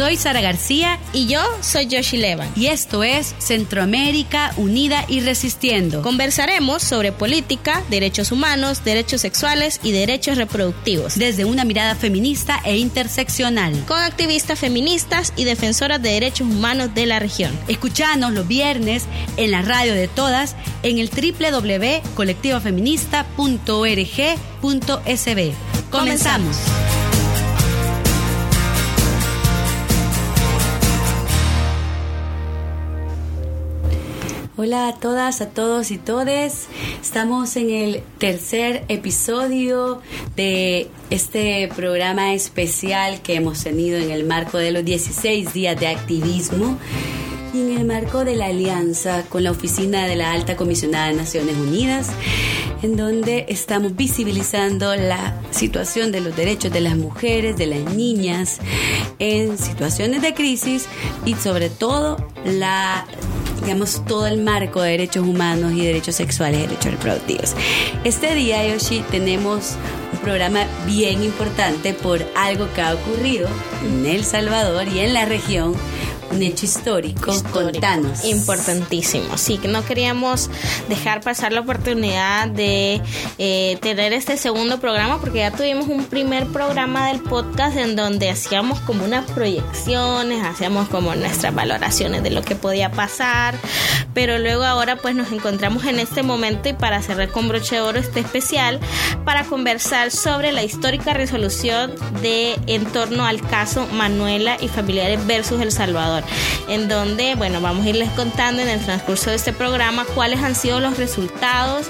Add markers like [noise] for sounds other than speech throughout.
Soy Sara García y yo soy Yoshi Levan. Y esto es Centroamérica Unida y Resistiendo. Conversaremos sobre política, derechos humanos, derechos sexuales y derechos reproductivos. Desde una mirada feminista e interseccional. Con activistas feministas y defensoras de derechos humanos de la región. Escuchanos los viernes en la radio de todas en el www.colectivofeminista.org.sb. Comenzamos. Hola a todas, a todos y todes. Estamos en el tercer episodio de este programa especial que hemos tenido en el marco de los 16 días de activismo y en el marco de la alianza con la Oficina de la Alta Comisionada de Naciones Unidas, en donde estamos visibilizando la situación de los derechos de las mujeres, de las niñas, en situaciones de crisis y sobre todo digamos, todo el marco de derechos humanos y derechos sexuales y derechos reproductivos. Este día, Yoshi, tenemos un programa bien importante por algo que ha ocurrido en El Salvador y en la región un hecho histórico. Contanos. Importantísimo. Sí, que no queríamos dejar pasar la oportunidad de eh, tener este segundo programa porque ya tuvimos un primer programa del podcast en donde hacíamos como unas proyecciones, hacíamos como nuestras valoraciones de lo que podía pasar, pero luego ahora pues nos encontramos en este momento y para cerrar con broche de oro este especial para conversar sobre la histórica resolución de en torno al caso Manuela y familiares versus El Salvador en donde, bueno, vamos a irles contando en el transcurso de este programa cuáles han sido los resultados,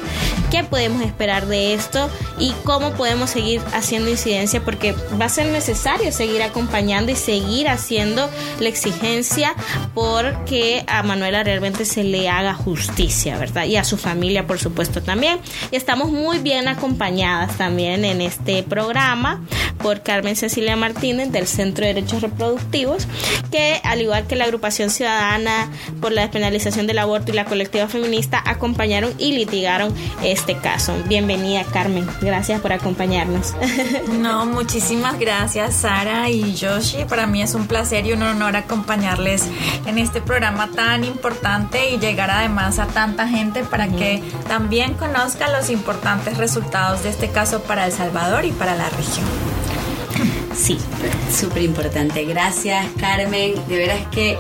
qué podemos esperar de esto y cómo podemos seguir haciendo incidencia, porque va a ser necesario seguir acompañando y seguir haciendo la exigencia porque a Manuela realmente se le haga justicia, ¿verdad? Y a su familia, por supuesto, también. Y estamos muy bien acompañadas también en este programa por Carmen Cecilia Martínez del Centro de Derechos Reproductivos, que al igual que la agrupación ciudadana por la despenalización del aborto y la colectiva feminista acompañaron y litigaron este caso. Bienvenida Carmen, gracias por acompañarnos. [laughs] No, muchísimas gracias Sara y Yoshi. Para mí es un placer y un honor acompañarles en este programa tan importante y llegar además a tanta gente para que también conozca los importantes resultados de este caso para El Salvador y para la región. Sí, súper importante. Gracias, Carmen. De veras que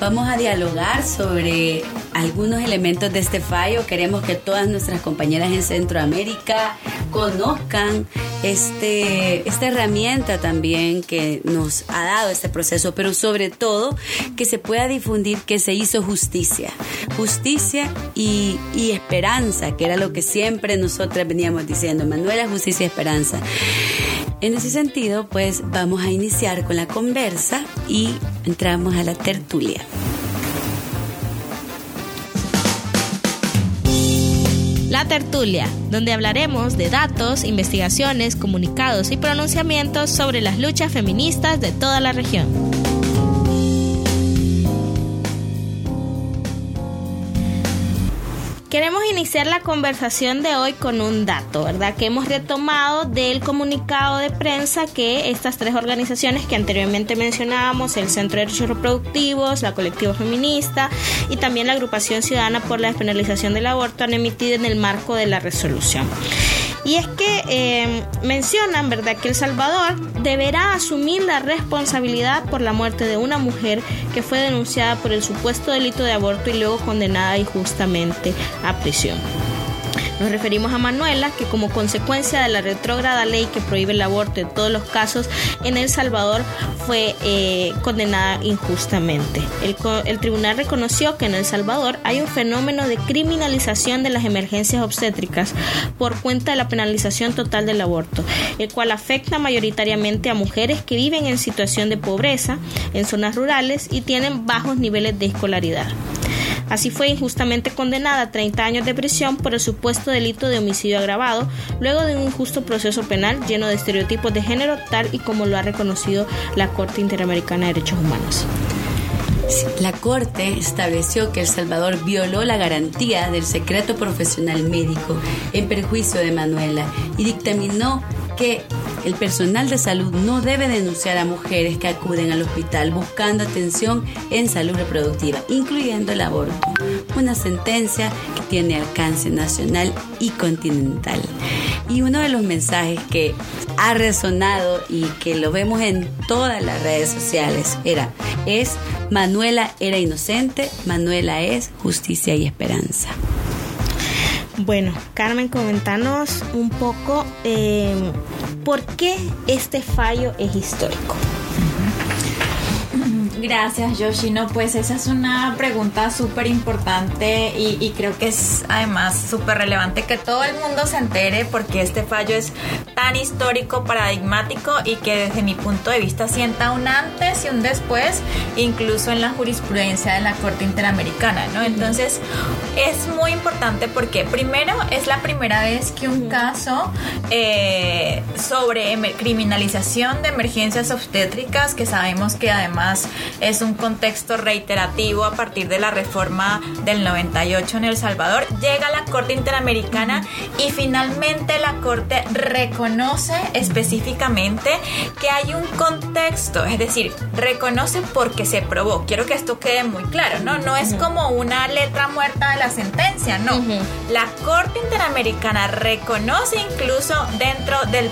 vamos a dialogar sobre algunos elementos de este fallo. Queremos que todas nuestras compañeras en Centroamérica conozcan este, esta herramienta también que nos ha dado este proceso, pero sobre todo que se pueda difundir que se hizo justicia. Justicia y, y esperanza, que era lo que siempre nosotras veníamos diciendo. Manuela, justicia y esperanza. En ese sentido, pues vamos a iniciar con la conversa y entramos a la tertulia. La tertulia, donde hablaremos de datos, investigaciones, comunicados y pronunciamientos sobre las luchas feministas de toda la región. Queremos iniciar la conversación de hoy con un dato, ¿verdad? Que hemos retomado del comunicado de prensa que estas tres organizaciones que anteriormente mencionábamos, el Centro de Derechos Reproductivos, la Colectiva Feminista y también la Agrupación Ciudadana por la Despenalización del Aborto han emitido en el marco de la resolución. Y es que eh, mencionan, ¿verdad?, que El Salvador deberá asumir la responsabilidad por la muerte de una mujer que fue denunciada por el supuesto delito de aborto y luego condenada injustamente a prisión. Nos referimos a Manuela, que como consecuencia de la retrógrada ley que prohíbe el aborto en todos los casos en El Salvador fue eh, condenada injustamente. El, el tribunal reconoció que en El Salvador hay un fenómeno de criminalización de las emergencias obstétricas por cuenta de la penalización total del aborto, el cual afecta mayoritariamente a mujeres que viven en situación de pobreza en zonas rurales y tienen bajos niveles de escolaridad. Así fue injustamente condenada a 30 años de prisión por el supuesto delito de homicidio agravado, luego de un injusto proceso penal lleno de estereotipos de género, tal y como lo ha reconocido la Corte Interamericana de Derechos Humanos. La Corte estableció que El Salvador violó la garantía del secreto profesional médico en perjuicio de Manuela y dictaminó que el personal de salud no debe denunciar a mujeres que acuden al hospital buscando atención en salud reproductiva, incluyendo el aborto, una sentencia que tiene alcance nacional y continental. Y uno de los mensajes que ha resonado y que lo vemos en todas las redes sociales era es Manuela era inocente, Manuela es justicia y esperanza. Bueno, Carmen, comentanos un poco eh, por qué este fallo es histórico. Gracias, Yoshino. Pues esa es una pregunta súper importante y, creo que es además súper relevante que todo el mundo se entere porque este fallo es tan histórico, paradigmático y que desde mi punto de vista sienta un antes y un después, incluso en la jurisprudencia de la Corte Interamericana, ¿no? Entonces es muy importante porque primero es la primera vez que un caso eh, sobre criminalización de emergencias obstétricas, que sabemos que además es un contexto reiterativo a partir de la reforma del 98 en El Salvador. Llega a la Corte Interamericana y finalmente la Corte reconoce específicamente que hay un contexto, es decir, reconoce porque se probó. Quiero que esto quede muy claro, ¿no? No es como una letra muerta de la sentencia, no. La Corte Interamericana reconoce incluso dentro de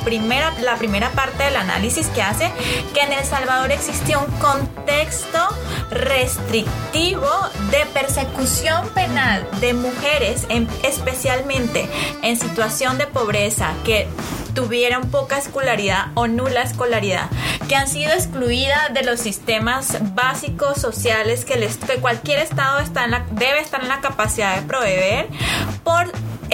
la primera parte del análisis que hace que en El Salvador existió un contexto restrictivo de persecución penal de mujeres, especialmente en situación de pobreza, que tuvieron poca escolaridad o nula escolaridad, que han sido excluidas de los sistemas básicos sociales que, cualquier Estado debe estar en la capacidad de proveer por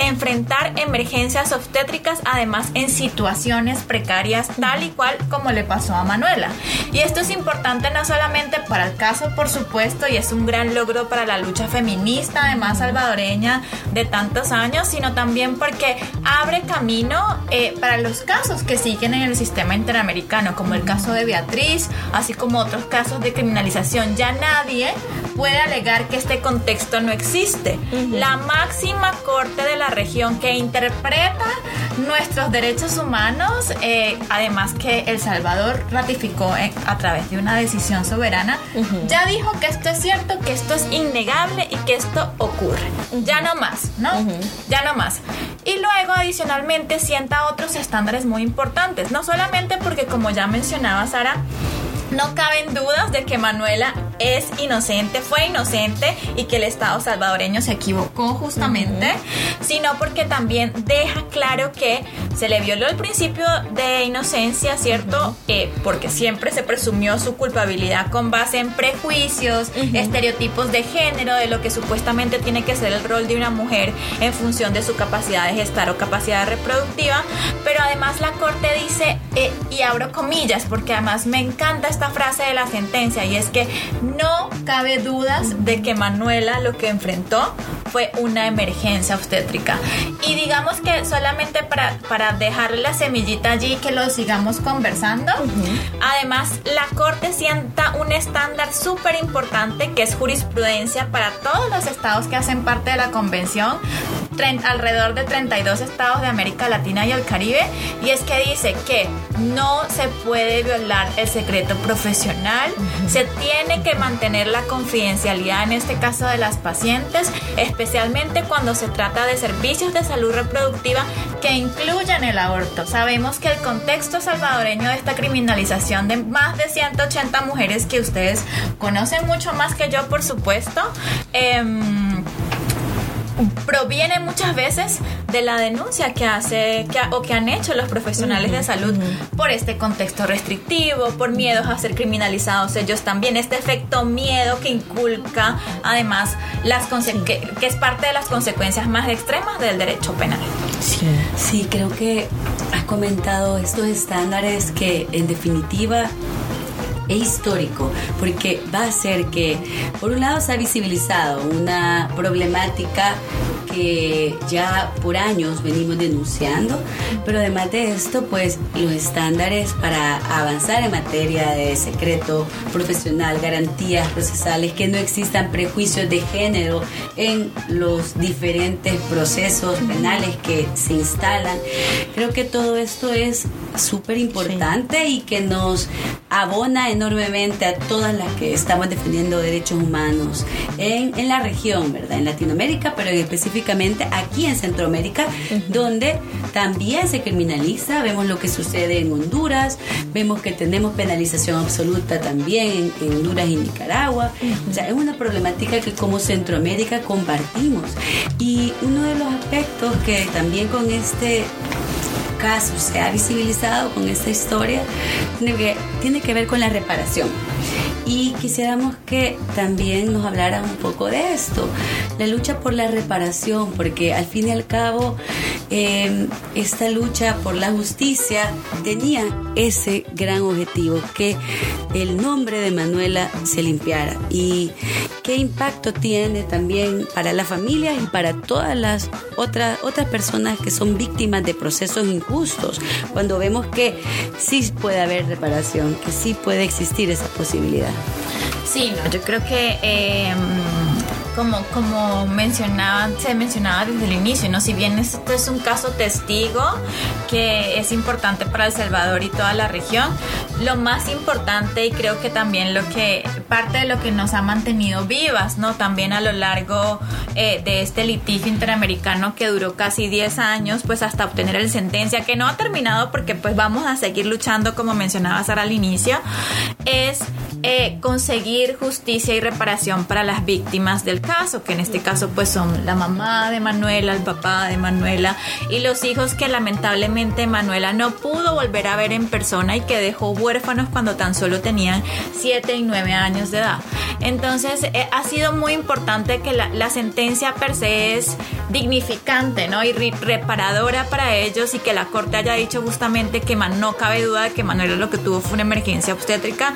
enfrentar emergencias obstétricas, además en situaciones precarias, tal y cual como le pasó a Manuela. Y esto es importante no solamente para el caso, por supuesto, y es un gran logro para la lucha feminista, además salvadoreña de tantos años, sino también porque abre camino eh, para los casos que siguen en el sistema interamericano, como el caso de Beatriz, así como otros casos de criminalización. Ya nadie puede alegar que este contexto no existe. La máxima corte de la región que interpreta nuestros derechos humanos, eh, además que El Salvador ratificó eh, a través de una decisión soberana, ya dijo que esto es cierto, que esto es innegable y que esto ocurre. Ya no más, ¿no? Ya no más. Y luego, adicionalmente, sienta otros estándares muy importantes, no solamente porque, como ya mencionaba Sara, no caben dudas de que Manuela es inocente, fue inocente y que el Estado salvadoreño se equivocó justamente, sino porque también deja claro que se le violó el principio de inocencia, ¿cierto? Eh, porque siempre se presumió su culpabilidad con base en prejuicios, estereotipos de género, de lo que supuestamente tiene que ser el rol de una mujer en función de su capacidad de gestar o capacidad reproductiva, pero además la Corte dice, eh, y abro comillas, porque además me encanta esta frase de la sentencia y es que no cabe dudas de que Manuela lo que enfrentó fue una emergencia obstétrica. Y digamos que solamente para, para dejarle la semillita allí que lo sigamos conversando, además la Corte sienta un estándar súper importante que es jurisprudencia para todos los estados que hacen parte de la convención, alrededor de 32 estados de América Latina y el Caribe, y es que dice que no se puede violar el secreto profesional, se tiene que mantener la confidencialidad en este caso de las pacientes, especialmente cuando se trata de servicios de salud reproductiva que incluyan el aborto. Sabemos que el contexto salvadoreño de esta criminalización de más de 180 mujeres que ustedes conocen mucho más que yo, por supuesto, eh, proviene muchas veces de la denuncia que hace que, o que han hecho los profesionales de salud por este contexto restrictivo, por miedos a ser criminalizados ellos también, este efecto miedo que inculca además las que, es parte de las consecuencias más extremas del derecho penal. Sí. sí, creo que has comentado estos estándares que en definitiva es histórico porque va a hacer que, por un lado, se ha visibilizado una problemática que ya por años venimos denunciando, pero además de esto, pues los estándares para avanzar en materia de secreto profesional, garantías procesales, que no existan prejuicios de género en los diferentes procesos penales que se instalan. Creo que todo esto es súper importante y que nos abona enormemente a todas las que estamos defendiendo derechos humanos en, en la región, ¿verdad? En Latinoamérica, pero específicamente aquí en Centroamérica, donde también se criminaliza. Vemos lo que sucede en Honduras, vemos que tenemos penalización absoluta también en, Honduras y Nicaragua. O sea, es una problemática que como Centroamérica compartimos. Y uno de los aspectos que también con este caso se ha visibilizado con esta historia tiene que, tiene que ver con la reparación. Y quisiéramos que también nos hablaran un poco de esto, la lucha por la reparación, porque al fin y al cabo em, esta lucha por la justicia tenía ese gran objetivo, que el nombre de Manuela se limpiara. Y qué impacto tiene también para la familia y para todas las otras, otras personas que son víctimas de procesos injustos, cuando vemos que sí puede haber reparación, que sí puede existir esa posibilidad. Sí, yo creo que eh, como, como mencionaba, se mencionaba desde el inicio, ¿no? Si bien esto es un caso testigo que es importante para El Salvador y toda la región, lo más importante y creo que también lo que parte de lo que nos ha mantenido vivas, ¿no? También a lo largo eh, de este litigio interamericano que duró casi 10 años, pues hasta obtener la sentencia, que no ha terminado porque pues vamos a seguir luchando, como mencionaba Sara al inicio, es eh, conseguir justicia y reparación para las víctimas del caso, que en este caso pues son la mamá de Manuela, el papá de Manuela y los hijos que lamentablemente Manuela no pudo volver a ver en persona y que dejó huérfanos cuando tan solo tenían 7 y 9 años de edad. Entonces eh, ha sido muy importante que la, sentencia per se es dignificante ¿no? y reparadora para ellos y que la corte haya dicho justamente que no cabe duda de que Manuela lo que tuvo fue una emergencia obstétrica.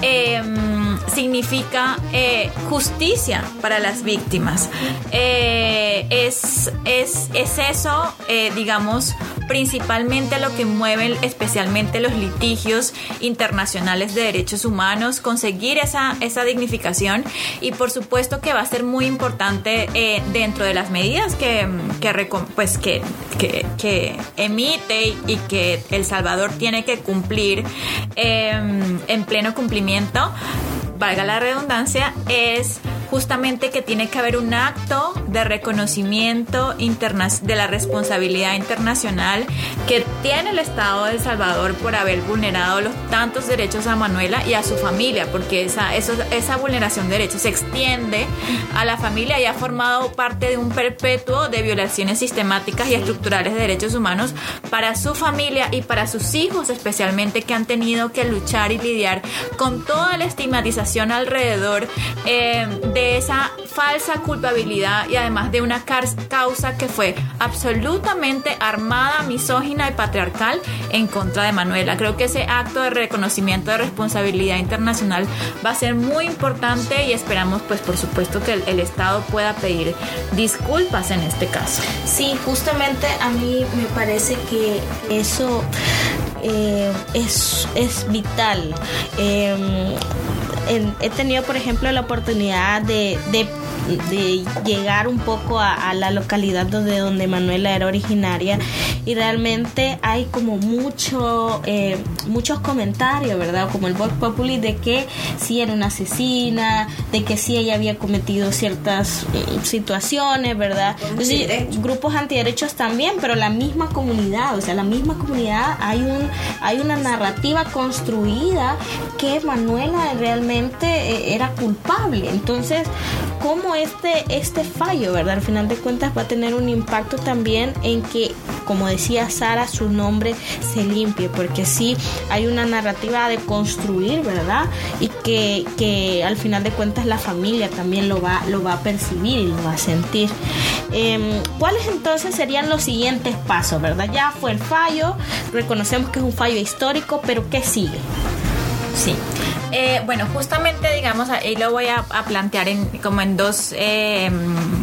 Em, significa eh, justicia para las víctimas. Eh, es, es, es, eso, eh, digamos, principalmente lo que mueve especialmente los litigios internacionales de derechos humanos, conseguir esa, esa dignificación y por supuesto que va a ser muy importante dentro de las medidas que, que, pues, que, que, emite y, que El Salvador tiene que cumplir em, en pleno cumplimiento valga la redundancia, es justamente que tiene que haber un acto de reconocimiento de la responsabilidad internacional que tiene el Estado de El Salvador por haber vulnerado los tantos derechos a Manuela y a su familia, porque esa, esa vulneración de derechos se extiende a la familia y ha formado parte de un perpetuo de violaciones sistemáticas y estructurales de derechos humanos para su familia y para sus hijos especialmente que han tenido que luchar y lidiar con toda la estigmatización alrededor eh, esa falsa culpabilidad y además de una causa que fue absolutamente armada, misógina y patriarcal en contra de Manuela. Creo que ese acto de reconocimiento de responsabilidad internacional va a ser muy importante y esperamos pues por supuesto que el, Estado pueda pedir disculpas en este caso. Sí, justamente a mí me parece que eso eh, es, es vital. He tenido, por ejemplo, la oportunidad de, de de llegar un poco a, la localidad donde, donde Manuela era originaria y realmente hay como mucho, eh, muchos comentarios, ¿verdad? Como el Vox Populi de que sí era una asesina, de que sí ella había cometido ciertas eh, situaciones, ¿verdad? grupos antiderechos también, pero la misma comunidad, o sea, la misma comunidad hay un hay una narrativa construida que Manuela realmente eh, era culpable. Entonces, ¿cómo este, este fallo, ¿verdad? Al final de cuentas va a tener un impacto también en que, como decía Sara, su nombre se limpie, porque sí hay una narrativa de construir, ¿verdad? Y que, que al final de cuentas la familia también lo va, lo va a percibir y lo va a sentir. Em, ¿Cuáles entonces serían los siguientes pasos, verdad? Ya fue el fallo, reconocemos que es un fallo histórico, pero ¿qué sigue? Sí. Eh, bueno, justamente, digamos, ahí lo voy a, plantear en, como en dos eh,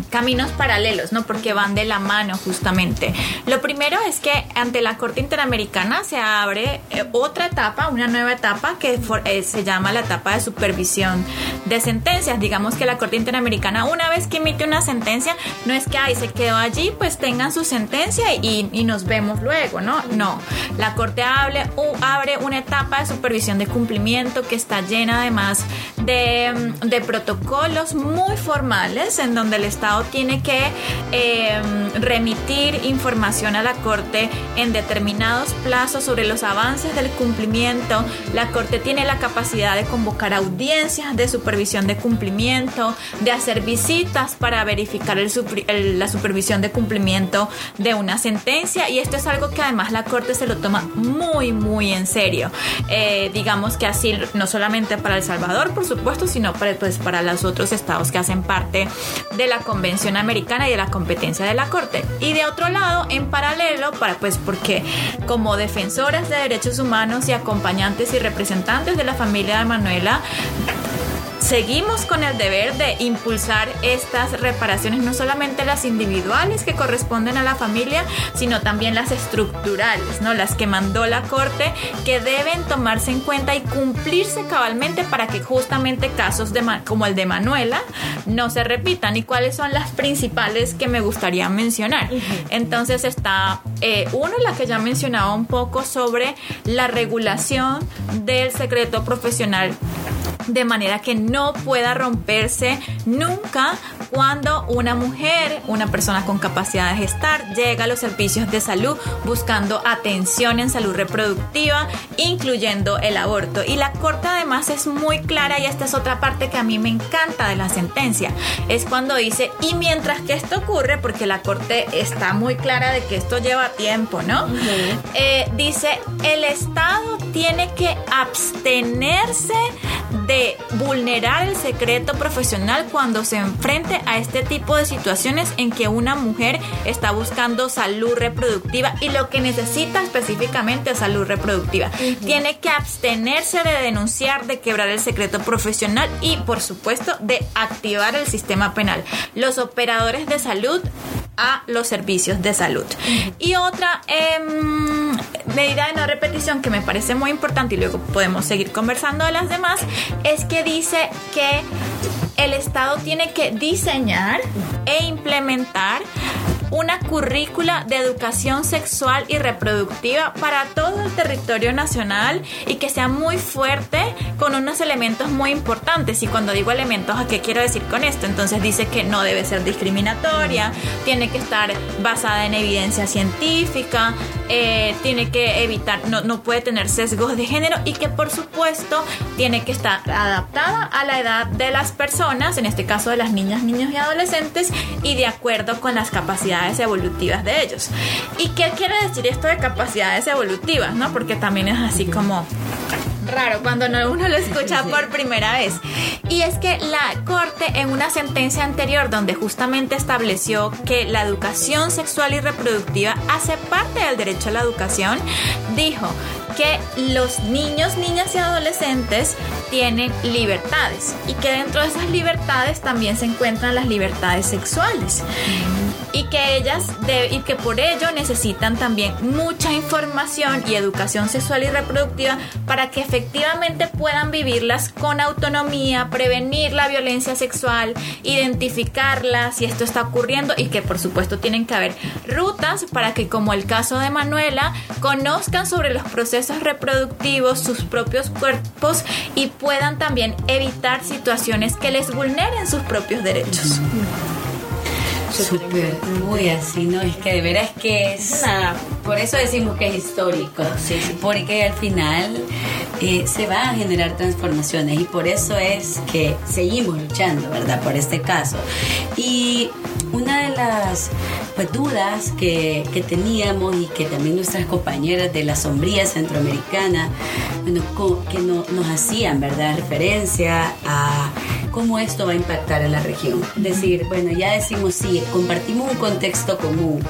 caminos paralelos, ¿no? Porque van de la mano justamente. Lo primero es que ante la Corte Interamericana se abre eh, otra etapa, una nueva etapa que eh, se llama la etapa de supervisión de sentencias. Digamos que la Corte Interamericana, una vez que emite una sentencia, no es que ahí se quedó allí, pues tengan su sentencia y, nos vemos luego, ¿no? No. La Corte abre, abre una etapa de supervisión de cumplimiento que está llena además de, de protocolos muy formales en donde el Estado tiene que eh, remitir información a la Corte en determinados plazos sobre los avances del cumplimiento. La Corte tiene la capacidad de convocar audiencias de supervisión de cumplimiento, de hacer visitas para verificar la supervisión de cumplimiento de una sentencia y esto es algo que además la Corte se lo toma muy, muy en serio. Eh, digamos que así, no solamente para El Salvador, por supuesto, sino para, pues, para los otros estados que hacen parte de la Convención Americana y de la competencia de la Corte. Y de otro lado, en paralelo, para pues porque como defensoras de derechos humanos y acompañantes y representantes de la familia de Manuela, seguimos con el deber de impulsar estas reparaciones, no solamente las individuales que corresponden a la familia, sino también las estructurales, ¿no? Las que mandó la Corte, que deben tomarse en cuenta y cumplirse cabalmente para que justamente casos de, como el de Manuela no se repitan. ¿Y cuáles son las principales que me gustaría mencionar? Entonces está eh, uno, la que ya mencionaba un poco sobre la regulación del secreto profesional de manera que no pueda romperse nunca cuando una mujer, una persona con capacidad de gestar, llega a los servicios de salud buscando atención en salud reproductiva, incluyendo el aborto. Y la Corte además es muy clara y esta es otra parte que a mí me encanta de la sentencia. Es cuando dice, y mientras que esto ocurre, porque la Corte está muy clara de que esto lleva tiempo, ¿no? Eh, dice, el Estado tiene que abstenerse de vulnerar el secreto profesional cuando se enfrente a este tipo de situaciones en que una mujer está buscando salud reproductiva y lo que necesita específicamente es salud reproductiva. Tiene que abstenerse de denunciar, de quebrar el secreto profesional y por supuesto de activar el sistema penal. Los operadores de salud a los servicios de salud. Y otra em, medida de no repetición que me parece muy importante y luego podemos seguir conversando de las demás es que dice que el Estado tiene que diseñar e implementar una currícula de educación sexual y reproductiva para todo el territorio nacional y que sea muy fuerte con unos elementos muy importantes. Y cuando digo elementos, ¿a qué quiero decir con esto? Entonces dice que no debe ser discriminatoria, tiene que estar basada en evidencia científica, eh, tiene que evitar, no, no puede tener sesgos de género y que por supuesto tiene que estar adaptada a la edad de las personas, en este caso de las niñas, niños y adolescentes, y de acuerdo con las capacidades evolutivas de ellos. ¿Y qué quiere decir esto de capacidades evolutivas? ¿no? Porque también es así como raro cuando uno lo escucha por primera vez. Y es que la Corte en una sentencia anterior donde justamente estableció que la educación sexual y reproductiva hace parte del derecho a la educación, dijo que los niños, niñas y adolescentes tienen libertades y que dentro de esas libertades también se encuentran las libertades sexuales. Y que ellas y que por ello necesitan también mucha información y educación sexual y reproductiva para que efectivamente puedan vivirlas con autonomía, prevenir la violencia sexual, identificarla si esto está ocurriendo y que por supuesto tienen que haber rutas para que como el caso de Manuela conozcan sobre los procesos reproductivos, sus propios cuerpos y puedan también evitar situaciones que les vulneren sus propios derechos. Súper, muy así, ¿no? Es que de veras que es... por eso decimos que es histórico, sí, porque al final eh, se van a generar transformaciones y por eso es que seguimos luchando, ¿verdad? Por este caso. Y una de las pues, dudas que, que, teníamos y que también nuestras compañeras de la sombría centroamericana bueno, que no, nos hacían, ¿verdad? Referencia a cómo esto va a impactar en la región. Es decir, bueno, ya decimos, sí, compartimos un contexto común,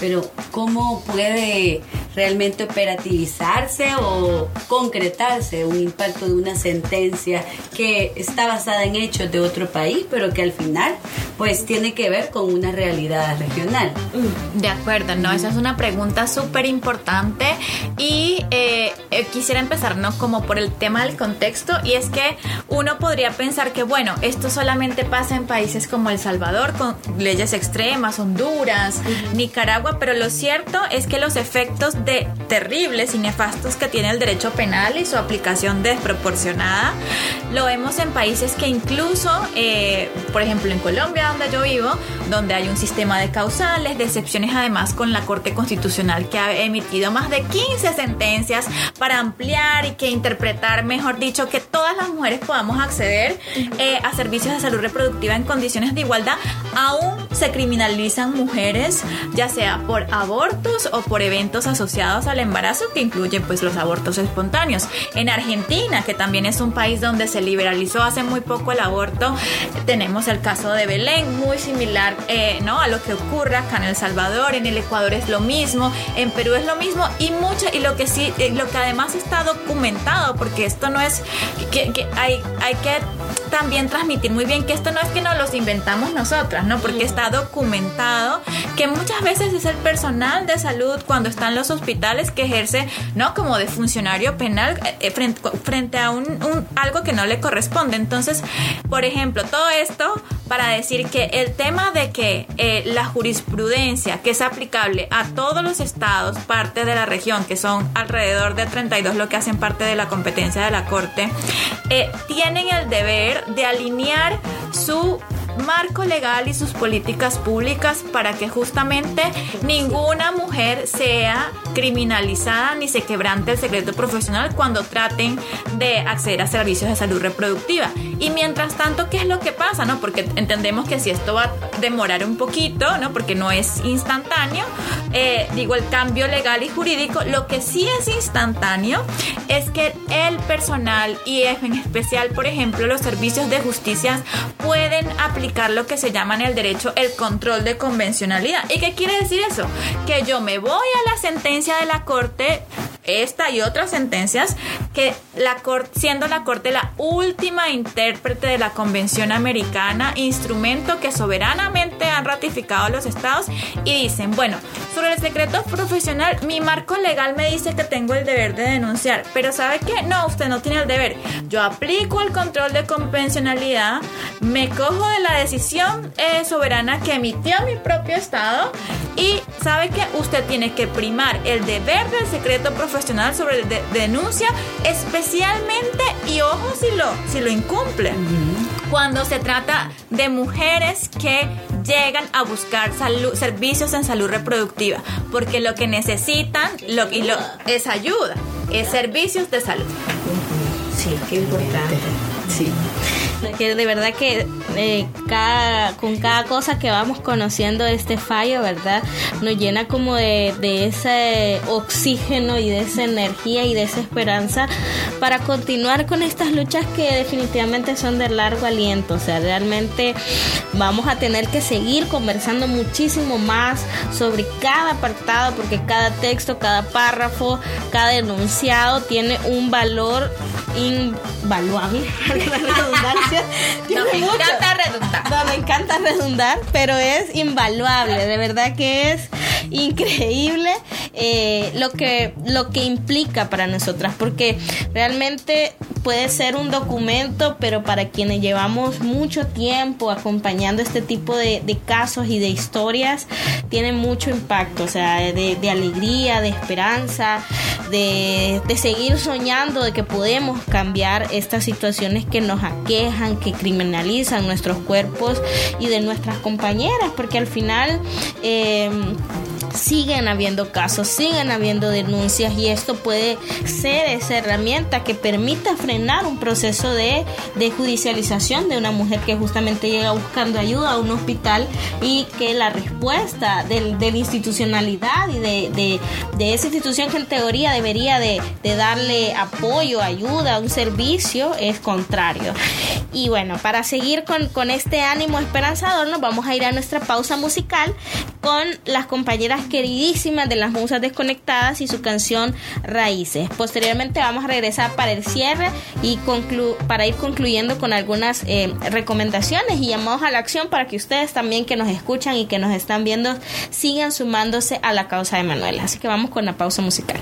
pero cómo puede realmente operativizarse o concretarse un impacto de una sentencia que está basada en hechos de otro país, pero que al final pues tiene que ver con una realidad regional. De acuerdo, no, esa es una pregunta súper importante y eh, eh, quisiera empezar, ¿no? Como por el tema del contexto y es que uno podría pensar que, bueno, esto solamente pasa en países como El Salvador con leyes extremas, Honduras, Nicaragua, pero lo cierto es que los efectos de terribles y nefastos que tiene el derecho penal y su aplicación desproporcionada. Lo vemos en países que incluso, eh, por ejemplo, en Colombia, donde yo vivo, donde hay un sistema de causales, de excepciones además con la Corte Constitucional que ha emitido más de 15 sentencias para ampliar y que interpretar, mejor dicho, que todas las mujeres podamos acceder eh, a servicios de salud reproductiva en condiciones de igualdad, aún se criminalizan mujeres, ya sea por abortos o por eventos asociados al embarazo, que incluyen pues los abortos espontáneos. En Argentina, que también es un país donde se liberalizó hace muy poco el aborto, tenemos el caso de Belén, muy similar eh, ¿no? a lo que ocurre acá en El Salvador, en el Ecuador es lo mismo, en Perú es lo mismo y mucho, y lo que sí, eh, lo que además está documentado, porque esto no es que, que hay, hay que también transmitir muy bien que esto no es que nos los inventamos nosotras, ¿no? Porque está documentado que muchas veces es el personal de salud cuando está en los hospitales que ejerce, ¿no? Como de funcionario penal eh, frente, frente, a un, algo que no le corresponde. Entonces, por ejemplo, todo esto para decir que el tema de que eh, la jurisprudencia que es aplicable a todos los estados, parte de la región, que son alrededor de 32 lo que hacen parte de la competencia de la Corte, eh, tienen el deber de alinear su marco legal y sus políticas públicas para que justamente ninguna mujer sea criminalizada ni se quebrante el secreto profesional cuando traten de acceder a servicios de salud reproductiva. Y mientras tanto, ¿qué es lo que pasa? ¿no? Porque entendemos que si esto va a demorar un poquito, ¿no? porque no es instantáneo, eh, digo, el cambio legal y jurídico, lo que sí es instantáneo es que el personal y en especial, por ejemplo, los servicios de justicia pueden aplicar lo que se llama en el derecho el control de convencionalidad. ¿Y qué quiere decir eso? Que yo me voy a la sentencia de la corte esta y otras sentencias que la corte, siendo la corte la última intérprete de la Convención Americana, instrumento que soberanamente han ratificado los estados y dicen, bueno, sobre el secreto profesional, mi marco legal me dice que tengo el deber de denunciar, pero ¿sabe qué? No, usted no tiene el deber. Yo aplico el control de convencionalidad, me cojo de la decisión eh, soberana que emitió mi propio estado y sabe que usted tiene que primar el deber del secreto profesional sobre de denuncia, especialmente, y ojo si lo, si lo incumple, cuando se trata de mujeres que llegan a buscar salud, servicios en salud reproductiva, porque lo que necesitan lo, y lo, es ayuda, es servicios de salud. Sí, qué importante. Sí que de verdad que eh, cada, con cada cosa que vamos conociendo este fallo, ¿verdad? Nos llena como de, de, ese oxígeno y de esa energía y de esa esperanza para continuar con estas luchas que definitivamente son de largo aliento. O sea, realmente vamos a tener que seguir conversando muchísimo más sobre cada apartado porque cada texto, cada párrafo, cada enunciado tiene un valor invaluable. [laughs] no, me encanta redundar. No, me encanta redundar, pero es invaluable. De verdad que es increíble eh, lo, que, lo que implica para nosotras, porque realmente puede ser un documento, pero para quienes llevamos mucho tiempo acompañando este tipo de, casos y de historias, tiene mucho impacto, o sea, de, de alegría, de esperanza, de, de, seguir soñando de que podemos cambiar estas situaciones que nos aquejan, que criminalizan nuestros cuerpos y de nuestras compañeras, porque al final... Eh, siguen habiendo casos, siguen habiendo denuncias y esto puede ser esa herramienta que permita frenar un proceso de, de judicialización de una mujer que justamente llega buscando ayuda a un hospital y que la respuesta de, de la institucionalidad y de, de, de, esa institución que en teoría debería de, de darle apoyo, ayuda, un servicio, es contrario. Y bueno, para seguir con, con este ánimo esperanzador, nos vamos a ir a nuestra pausa musical con las compañeras queridísimas de las Musas Desconectadas y su canción Raíces. Posteriormente vamos a regresar para el cierre y para ir concluyendo con algunas eh, recomendaciones y llamados a la acción para que ustedes también que nos escuchan y que nos están viendo sigan sumándose a la causa de Manuela. Así que vamos con la pausa musical.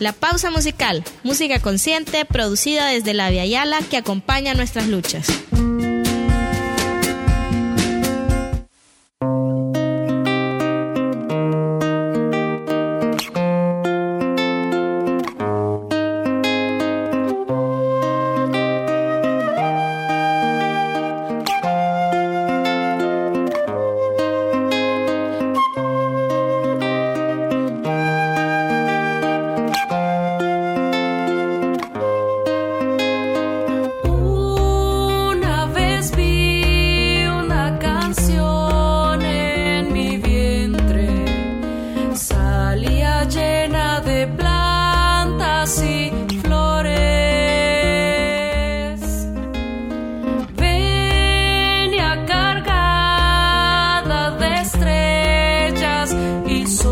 La pausa musical, música consciente producida desde la Via Yala que acompaña nuestras luchas. so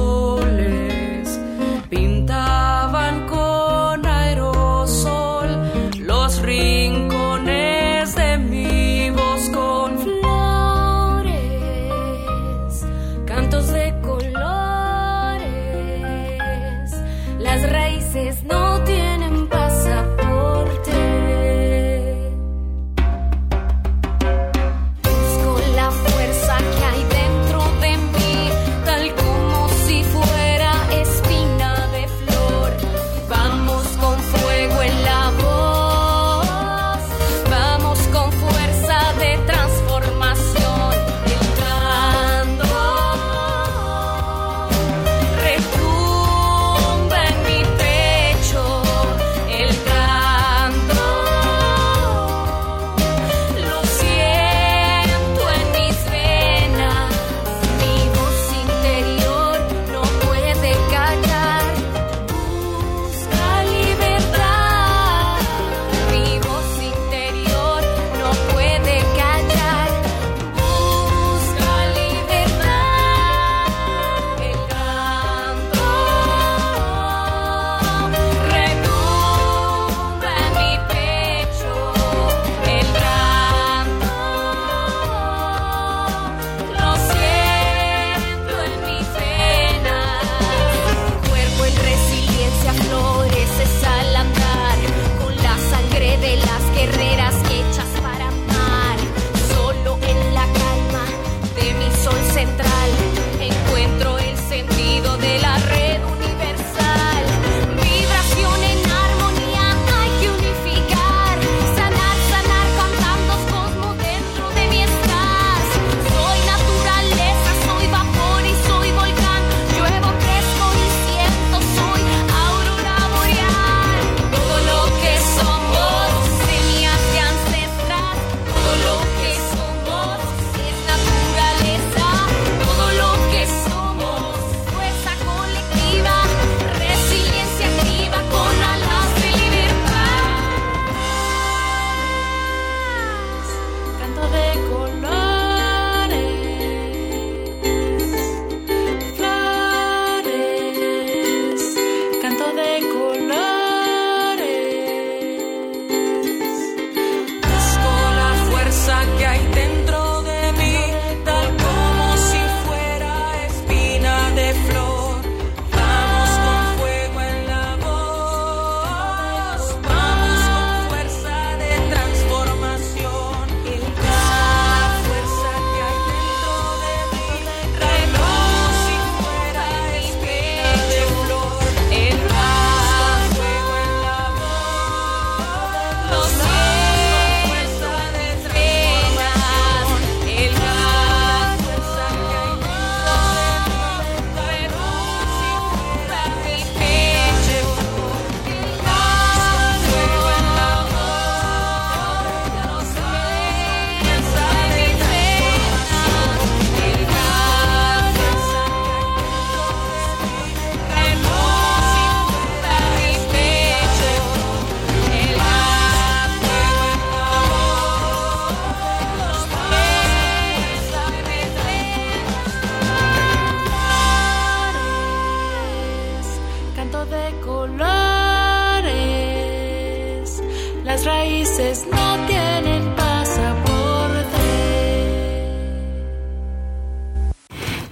Raíces no tienen pasaporte.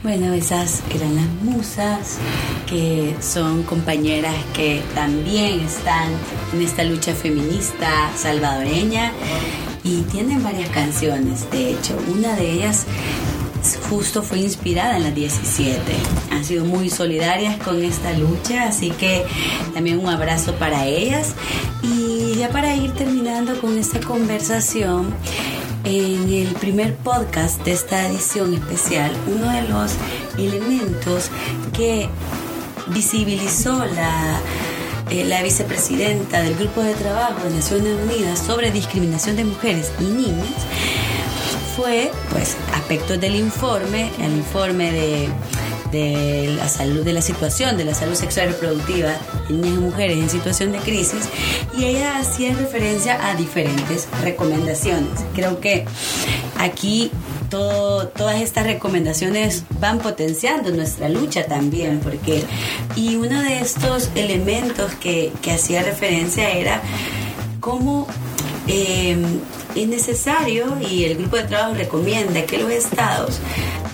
Bueno, esas eran las musas, que son compañeras que también están en esta lucha feminista salvadoreña y tienen varias canciones. De hecho, una de ellas justo fue inspirada en las 17. Han sido muy solidarias con esta lucha, así que también un abrazo para ellas. Y ya para ir terminando con esta conversación, en el primer podcast de esta edición especial, uno de los elementos que visibilizó la eh, la vicepresidenta del Grupo de Trabajo de Naciones Unidas sobre discriminación de mujeres y niños fue pues aspectos del informe, el informe de, de la salud, de la situación de la salud sexual y reproductiva en niñas y mujeres en situación de crisis y ella hacía referencia a diferentes recomendaciones. Creo que aquí todo, todas estas recomendaciones van potenciando nuestra lucha también, porque y uno de estos elementos que, que hacía referencia era cómo eh, es necesario y el grupo de trabajo recomienda que los estados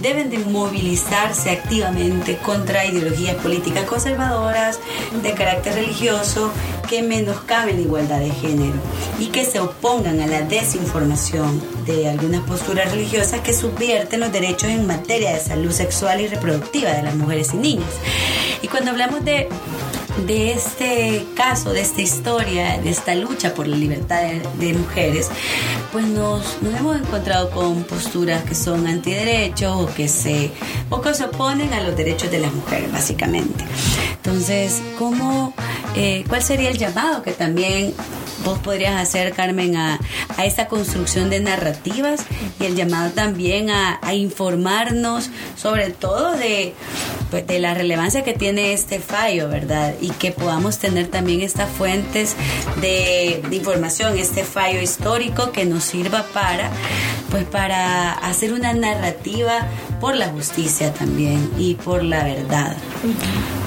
deben de movilizarse activamente contra ideologías políticas conservadoras de carácter religioso que menoscaben la igualdad de género y que se opongan a la desinformación de algunas posturas religiosas que subvierten los derechos en materia de salud sexual y reproductiva de las mujeres y niñas. Y cuando hablamos de de este caso, de esta historia, de esta lucha por la libertad de, mujeres, pues nos, hemos encontrado con posturas que son antiderechos o que se o que se oponen a los derechos de las mujeres, básicamente. Entonces, ¿cómo, eh, ¿cuál sería el llamado que también vos podrías hacer, Carmen, a, a esta construcción de narrativas y el llamado también a, a informarnos sobre todo de, pues, de la relevancia que tiene este fallo, ¿verdad? Y que podamos tener también estas fuentes de, información, este fallo histórico que nos sirva para, pues, para hacer una narrativa por la justicia también y por la verdad.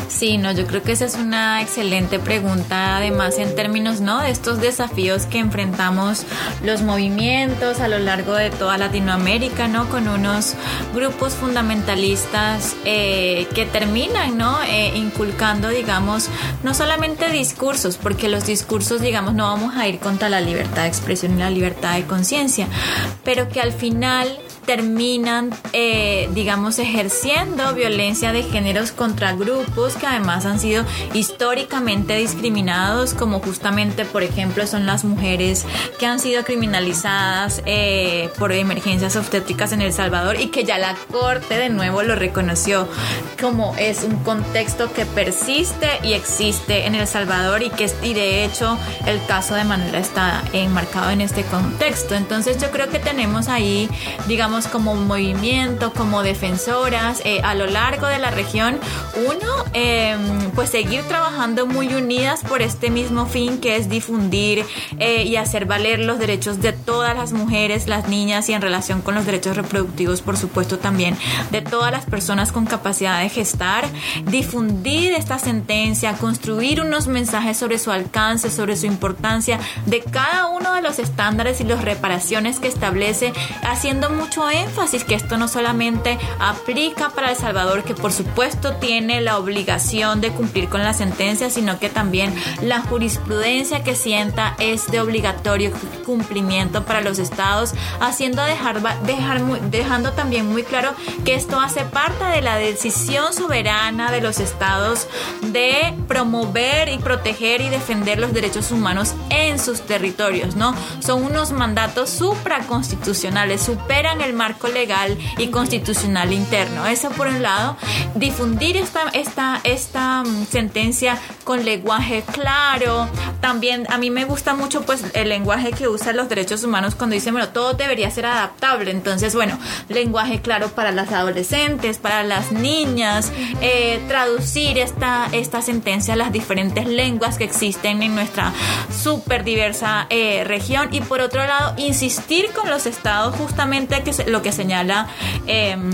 Sí, no, yo creo que esa es una excelente pregunta, además en términos, ¿no? De estos desafíos que enfrentamos los movimientos a lo largo de toda Latinoamérica, ¿no? Con unos grupos fundamentalistas eh, que terminan, ¿no? Eh, inculcando, digamos, no solamente discursos, porque los discursos, digamos, no vamos a ir contra la libertad de expresión y la libertad de conciencia, pero que al final terminan, eh, digamos, ejerciendo violencia de géneros contra grupos que además han sido históricamente discriminados, como justamente, por ejemplo, son las mujeres que han sido criminalizadas eh, por emergencias obstétricas en El Salvador y que ya la Corte de nuevo lo reconoció como es un contexto que persiste y existe en El Salvador y que y de hecho el caso de Manuela está enmarcado en este contexto. Entonces yo creo que tenemos ahí, digamos, como movimiento, como defensoras eh, a lo largo de la región, uno, em, pues seguir trabajando muy unidas por este mismo fin que es difundir eh, y hacer valer los derechos de todas las mujeres, las niñas y en relación con los derechos reproductivos, por supuesto, también de todas las personas con capacidad de gestar, difundir esta sentencia, construir unos mensajes sobre su alcance, sobre su importancia de cada uno de los estándares y las reparaciones que establece, haciendo mucho énfasis que esto no solamente aplica para El Salvador, que por supuesto tiene la obligación de cumplir con la sentencia, sino que también la jurisprudencia que sienta es de obligatorio cumplimiento para los estados, haciendo dejar, dejar dejando también muy claro que esto hace parte de la decisión soberana de los estados de promover y proteger y defender los derechos humanos en sus territorios, ¿no? Son unos mandatos supraconstitucionales, superan el marco legal y constitucional interno. Eso por un lado, difundir esta, esta, esta mm, sentencia con lenguaje claro. También a mí me gusta mucho pues el lenguaje que usan los derechos humanos cuando dicen, bueno, todo debería ser adaptable. Entonces, bueno, lenguaje claro para las adolescentes, para las niñas, eh, traducir esta, esta sentencia a las diferentes lenguas que existen en nuestra súper diversa eh, región. Y por otro lado, insistir con los estados justamente que lo que señala em,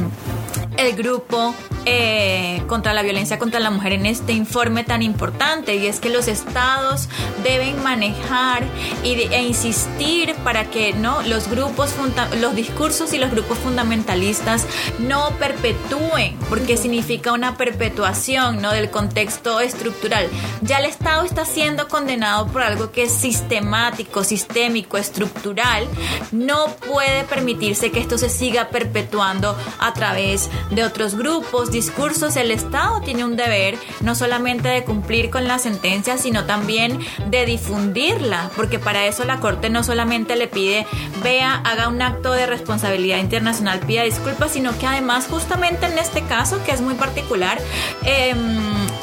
el grupo eh, contra la violencia contra la mujer en este informe tan importante y es que los estados deben manejar y e insistir para que no los grupos los discursos y los grupos fundamentalistas no perpetúen porque significa una perpetuación no del contexto estructural. Ya el estado está siendo condenado por algo que es sistemático sistémico estructural. No puede permitirse que esto se siga perpetuando a través de otros grupos discursos, el Estado tiene un deber no solamente de cumplir con la sentencia, sino también de difundirla, porque para eso la Corte no solamente le pide, vea, haga un acto de responsabilidad internacional, pida disculpas, sino que además justamente en este caso, que es muy particular, em,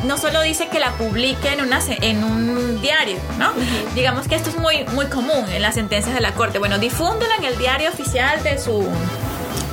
no solo dice que la publique en, una, en un diario, ¿no? Digamos que esto es muy, muy común en las sentencias de la Corte. Bueno, difúndela en el diario oficial de su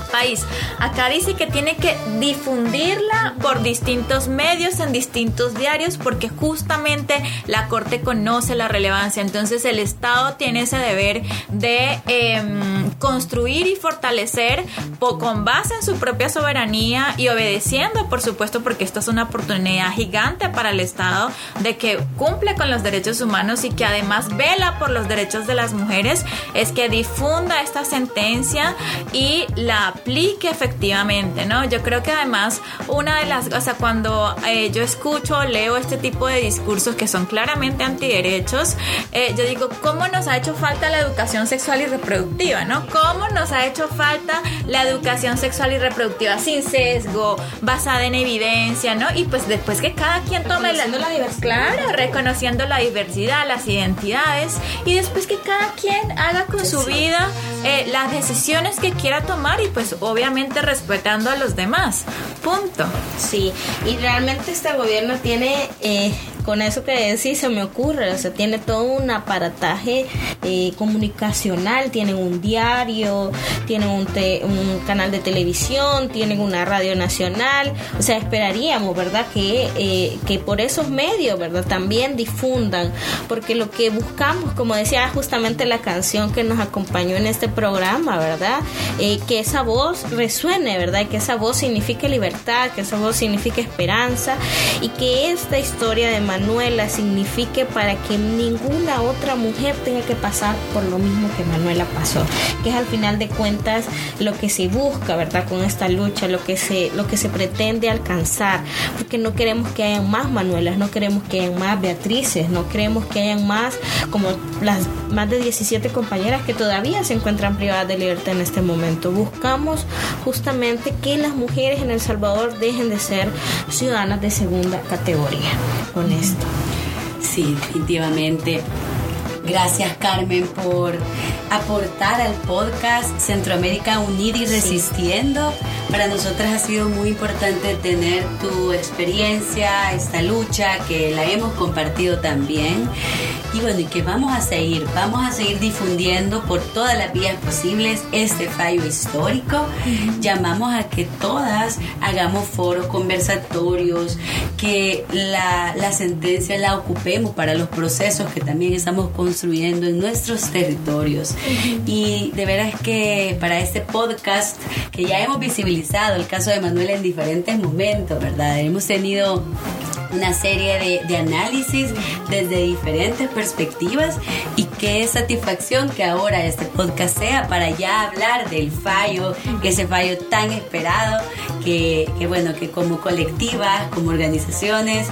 país. Acá dice que tiene que difundirla por distintos medios, en distintos diarios, porque justamente la Corte conoce la relevancia. Entonces el Estado tiene ese deber de em, construir y fortalecer con base en su propia soberanía y obedeciendo, por supuesto, porque esto es una oportunidad gigante para el Estado de que cumple con los derechos humanos y que además vela por los derechos de las mujeres, es que difunda esta sentencia y la aplique efectivamente, ¿no? Yo creo que además una de las, o sea, cuando eh, yo escucho, leo este tipo de discursos que son claramente antiderechos, eh, yo digo, ¿cómo nos ha hecho falta la educación sexual y reproductiva, ¿no? ¿Cómo nos ha hecho falta la educación sexual y reproductiva sin sesgo, basada en evidencia, ¿no? Y pues después que cada quien tome la, la diversidad. Claro, reconociendo la diversidad, las identidades, y después que cada quien haga con su vida eh, las decisiones que quiera tomar y pues obviamente respetando a los demás. Punto. Sí, y realmente este gobierno tiene eh, con eso que decís se me ocurre, o sea, tiene todo un aparataje eh, comunicacional, tienen un diario, tienen un, un canal de televisión, tienen una radio nacional, o sea, esperaríamos, ¿verdad? Que, eh, que por esos medios, ¿verdad? También difundan, porque lo que buscamos, como decía justamente la canción que nos acompañó en este programa, ¿verdad? Eh, que esa voz resuene, ¿verdad? Que esa voz signifique libertad, que esa voz signifique esperanza y que esta historia de Manuela signifique para que ninguna otra mujer tenga que pasar por lo mismo que Manuela pasó, que es al final de cuentas lo que se busca, ¿verdad? Con esta lucha, lo que se, lo que se pretende alcanzar, porque no queremos que hayan más Manuelas, no queremos que hayan más Beatrices, no queremos que hayan más como las más de 17 compañeras que todavía se encuentran privadas de libertad en este momento. Buscamos justamente que las mujeres en El Salvador dejen de ser ciudadanas de segunda categoría Sí, definitivamente. Gracias Carmen por aportar al podcast Centroamérica Unida y Resistiendo. Para nosotras ha sido muy importante tener tu experiencia, esta lucha que la hemos compartido también. Y bueno, y que vamos a seguir, vamos a seguir difundiendo por todas las vías posibles este fallo histórico. Llamamos a que todas hagamos foros, conversatorios, que la, la sentencia la ocupemos para los procesos que también estamos construyendo en nuestros territorios. Y de veras que para este podcast, que ya hemos visibilizado el caso de Manuel en diferentes momentos, ¿verdad? Hemos tenido una serie de, de, análisis desde diferentes perspectivas y qué satisfacción que ahora este podcast sea para ya hablar del fallo, ese fallo tan esperado que, que bueno, que como colectiva, como organizaciones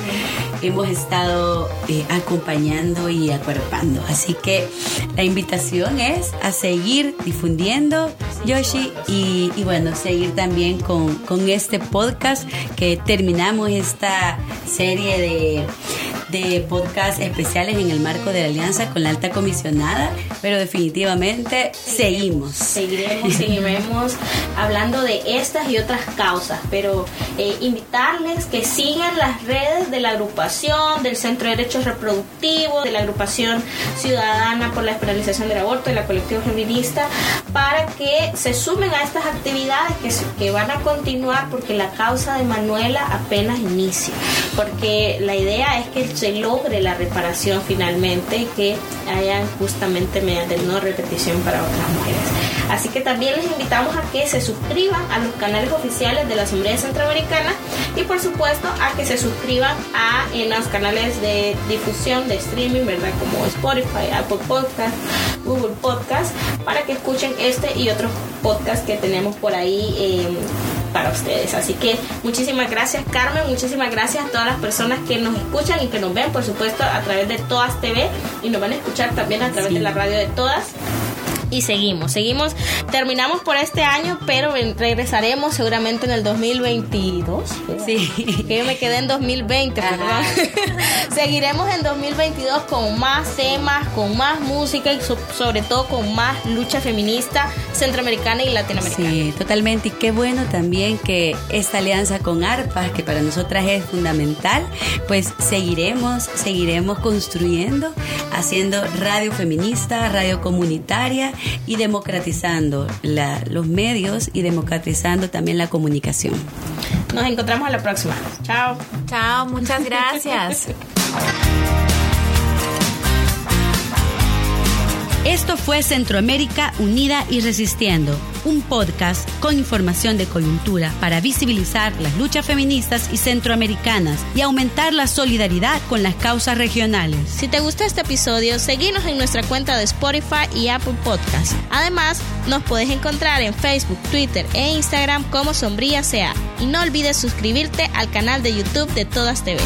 hemos estado eh, acompañando y acuerpando. Así que la invitación es a seguir difundiendo Yoshi y, y bueno, seguir también con, con este podcast que terminamos esta serie de de podcast especiales en el marco de la alianza con la alta comisionada, pero definitivamente seguimos. Seguiremos, [laughs] seguiremos hablando de estas y otras causas, pero eh, invitarles que sigan las redes de la agrupación, del Centro de Derechos Reproductivos, de la agrupación ciudadana por la esperalización del aborto, de la colectiva feminista, para que se sumen a estas actividades que, que van a continuar porque la causa de Manuela apenas inicia, porque la idea es que el logre la reparación finalmente que haya justamente mediante no repetición para otras mujeres. Así que también les invitamos a que se suscriban a los canales oficiales de la Asamblea Centroamericana y por supuesto a que se suscriban a los canales de difusión de streaming, ¿verdad? Como Spotify, Apple Podcast, Google Podcast, para que escuchen este y otros podcasts que tenemos por ahí. Eh, para ustedes. Así que muchísimas gracias Carmen, muchísimas gracias a todas las personas que nos escuchan y que nos ven, por supuesto, a través de Todas TV y nos van a escuchar también a través de la radio de Todas y seguimos, seguimos, terminamos por este año, pero regresaremos seguramente en el 2022. Sí. Que yo me quedé en 2020, perdón. [laughs] Seguiremos en 2022 con más temas, con más música y sobre todo con más lucha feminista centroamericana y latinoamericana. Sí, totalmente. Y qué bueno también que esta alianza con ARPA, que para nosotras es fundamental, pues seguiremos, seguiremos construyendo, haciendo radio feminista, radio comunitaria y democratizando los medios y democratizando también la comunicación. Nos encontramos a la próxima. Chao. Chao, muchas gracias. [laughs] Esto fue Centroamérica Unida y Resistiendo, un podcast con información de coyuntura para visibilizar las luchas feministas y centroamericanas y aumentar la solidaridad con las causas regionales. Si te gustó este episodio, seguinos en nuestra cuenta de Spotify y Apple Podcast. Además, nos puedes encontrar en Facebook, Twitter e Instagram como Sombría Sea. Y no olvides suscribirte al canal de YouTube de Todas TV.